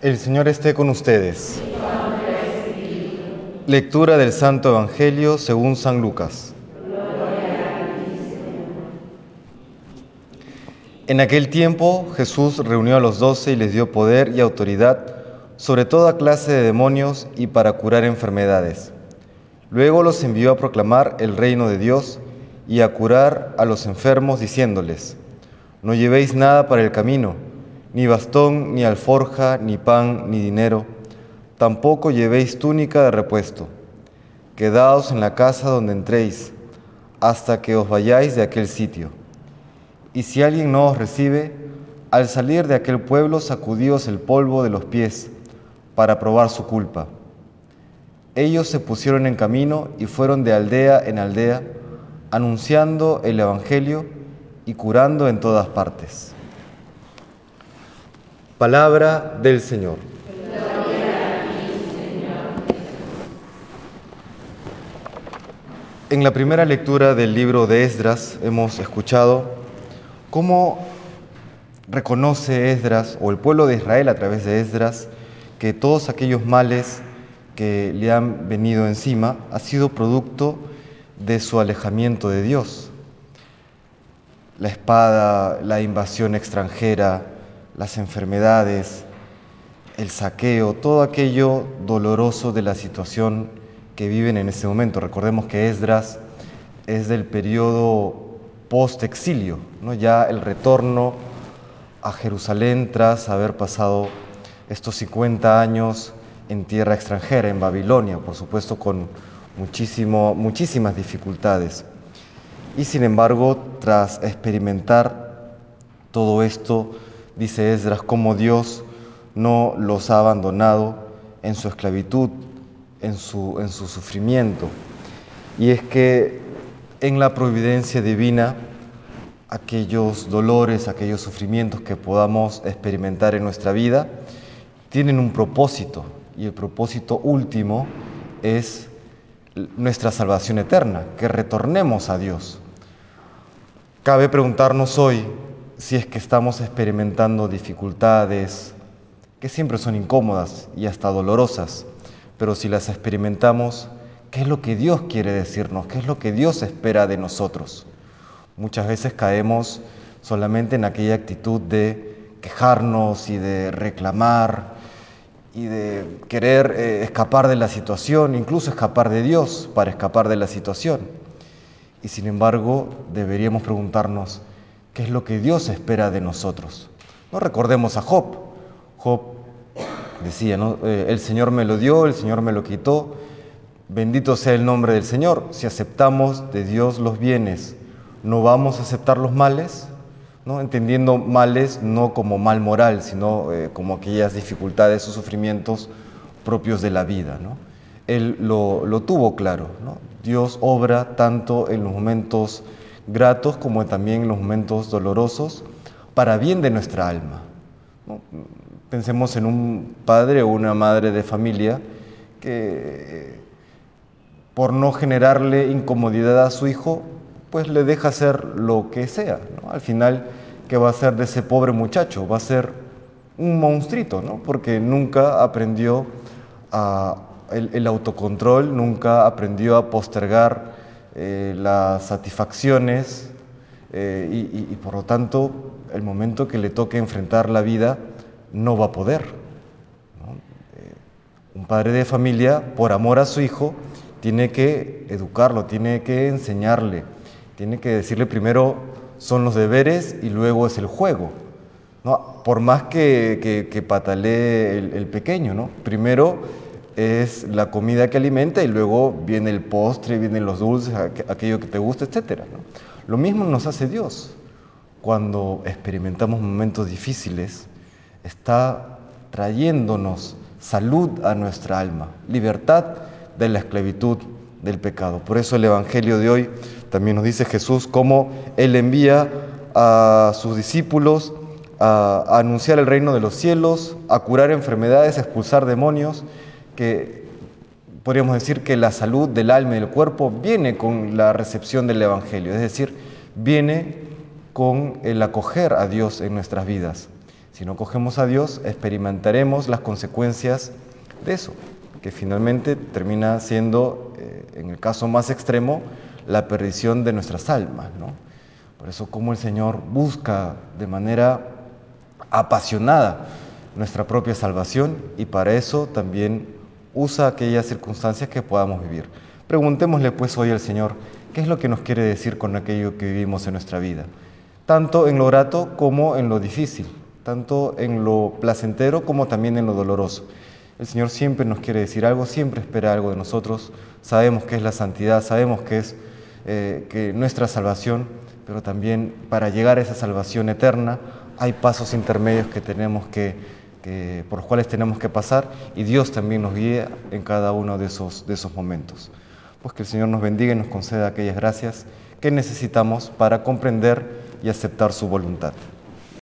El Señor esté con ustedes. Lectura del Santo Evangelio según San Lucas. En aquel tiempo Jesús reunió a los doce y les dio poder y autoridad sobre toda clase de demonios y para curar enfermedades. Luego los envió a proclamar el reino de Dios y a curar a los enfermos diciéndoles, no llevéis nada para el camino, ni bastón, ni alforja, ni pan, ni dinero, tampoco llevéis túnica de repuesto. Quedaos en la casa donde entréis, hasta que os vayáis de aquel sitio. Y si alguien no os recibe, al salir de aquel pueblo sacudíos el polvo de los pies, para probar su culpa. Ellos se pusieron en camino y fueron de aldea en aldea, anunciando el Evangelio y curando en todas partes. Palabra del Señor. En la primera lectura del libro de Esdras hemos escuchado cómo reconoce Esdras o el pueblo de Israel a través de Esdras que todos aquellos males que le han venido encima ha sido producto de su alejamiento de Dios. La espada, la invasión extranjera, las enfermedades, el saqueo, todo aquello doloroso de la situación que viven en ese momento. Recordemos que Esdras es del periodo post-exilio, ¿no? ya el retorno a Jerusalén tras haber pasado estos 50 años en tierra extranjera, en Babilonia, por supuesto con muchísimo, muchísimas dificultades. Y sin embargo, tras experimentar todo esto, dice Esdras, como Dios no los ha abandonado en su esclavitud, en su, en su sufrimiento. Y es que en la providencia divina, aquellos dolores, aquellos sufrimientos que podamos experimentar en nuestra vida, tienen un propósito y el propósito último es nuestra salvación eterna, que retornemos a Dios. Cabe preguntarnos hoy si es que estamos experimentando dificultades que siempre son incómodas y hasta dolorosas, pero si las experimentamos, ¿qué es lo que Dios quiere decirnos? ¿Qué es lo que Dios espera de nosotros? Muchas veces caemos solamente en aquella actitud de quejarnos y de reclamar y de querer eh, escapar de la situación, incluso escapar de Dios para escapar de la situación. Y sin embargo, deberíamos preguntarnos, ¿qué es lo que Dios espera de nosotros? No recordemos a Job. Job decía, ¿no? Eh, el Señor me lo dio, el Señor me lo quitó, bendito sea el nombre del Señor. Si aceptamos de Dios los bienes, ¿no vamos a aceptar los males? entendiendo males no como mal moral, sino eh, como aquellas dificultades o sufrimientos propios de la vida. Él lo, tuvo claro. Dios obra tanto en los momentos gratos como también los momentos dolorosos para bien de nuestra alma. Pensemos en un padre o una madre de familia que por no generarle incomodidad a su hijo, pues le deja hacer lo que sea. Al final ¿qué va a ser de ese pobre muchacho? Va a ser un monstruito, ¿no? Porque nunca aprendió el, autocontrol, nunca aprendió a postergar eh, las satisfacciones eh, y, por lo tanto el momento que le toque enfrentar la vida no va a poder. Eh, un padre de familia, por amor a su hijo, tiene que educarlo, tiene que enseñarle, tiene que decirle primero son los deberes y luego es el juego. ¿no? Por más que, que, patalee el, pequeño, ¿no? primero es la comida que alimenta y luego viene el postre, vienen los dulces, aquello que te gusta, etc. Lo mismo nos hace Dios. Cuando experimentamos momentos difíciles, está trayéndonos salud a nuestra alma, libertad de la esclavitud del pecado. Por eso el Evangelio de hoy también nos dice Jesús cómo Él envía a sus discípulos a, anunciar el reino de los cielos, a curar enfermedades, a expulsar demonios, que podríamos decir que la salud del alma y del cuerpo viene con la recepción del Evangelio, es decir, viene con el acoger a Dios en nuestras vidas. Si no cogemos a Dios, experimentaremos las consecuencias de eso, que finalmente termina siendo, eh, en el caso más extremo, la perdición de nuestras almas. ¿no? Por eso como el Señor busca de manera apasionada nuestra propia salvación y para eso también usa aquellas circunstancias que podamos vivir. Preguntémosle pues hoy al Señor, ¿qué es lo que nos quiere decir con aquello que vivimos en nuestra vida? Tanto en lo grato como en lo difícil, tanto en lo placentero como también en lo doloroso. El Señor siempre nos quiere decir algo, siempre espera algo de nosotros. Sabemos que es la santidad, sabemos que es eh, que nuestra salvación, pero también para llegar a esa salvación eterna hay pasos intermedios que tenemos que, por los cuales tenemos que pasar y Dios también nos guía en cada uno de esos, de esos momentos. Pues que el Señor nos bendiga y nos conceda aquellas gracias que necesitamos para comprender y aceptar su voluntad.